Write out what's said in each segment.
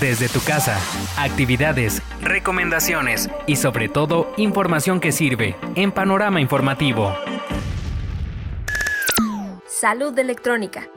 desde tu casa, actividades, recomendaciones y sobre todo información que sirve en Panorama Informativo. Salud electrónica.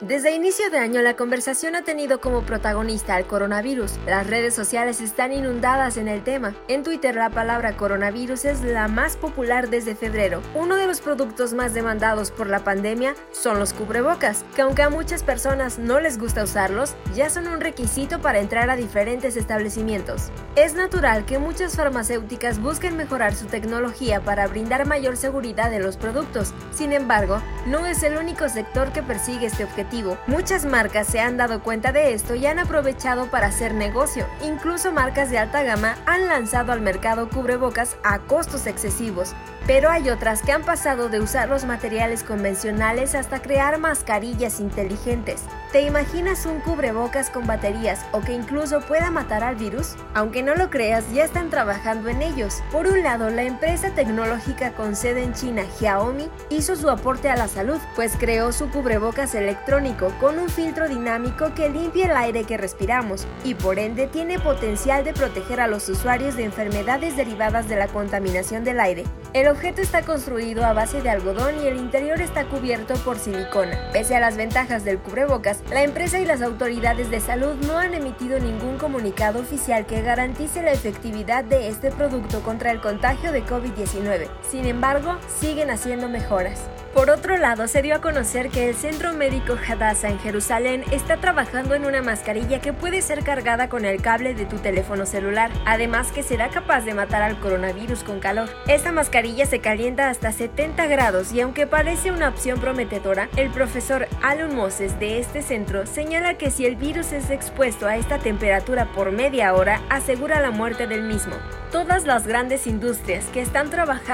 Desde inicio de año la conversación ha tenido como protagonista al coronavirus. Las redes sociales están inundadas en el tema. En Twitter la palabra coronavirus es la más popular desde febrero. Uno de los productos más demandados por la pandemia son los cubrebocas, que aunque a muchas personas no les gusta usarlos, ya son un requisito para entrar a diferentes establecimientos. Es natural que muchas farmacéuticas busquen mejorar su tecnología para brindar mayor seguridad en los productos. Sin embargo, no es el único sector que persigue este objetivo Muchas marcas se han dado cuenta de esto y han aprovechado para hacer negocio. Incluso marcas de alta gama han lanzado al mercado cubrebocas a costos excesivos. Pero hay otras que han pasado de usar los materiales convencionales hasta crear mascarillas inteligentes. ¿Te imaginas un cubrebocas con baterías o que incluso pueda matar al virus? Aunque no lo creas, ya están trabajando en ellos. Por un lado, la empresa tecnológica con sede en China, Xiaomi, hizo su aporte a la salud, pues creó su cubrebocas electrónico con un filtro dinámico que limpia el aire que respiramos y por ende tiene potencial de proteger a los usuarios de enfermedades derivadas de la contaminación del aire. El objeto está construido a base de algodón y el interior está cubierto por silicona. Pese a las ventajas del cubrebocas, la empresa y las autoridades de salud no han emitido ningún comunicado oficial que garantice la efectividad de este producto contra el contagio de COVID-19. Sin embargo, siguen haciendo mejoras. Por otro lado, se dio a conocer que el Centro Médico Hadassah en Jerusalén está trabajando en una mascarilla que puede ser cargada con el cable de tu teléfono celular, además que será capaz de matar al coronavirus con calor. Esta mascarilla se calienta hasta 70 grados y aunque parece una opción prometedora, el profesor Alun Moses de este centro señala que si el virus es expuesto a esta temperatura por media hora, asegura la muerte del mismo. Todas las grandes industrias que están trabajando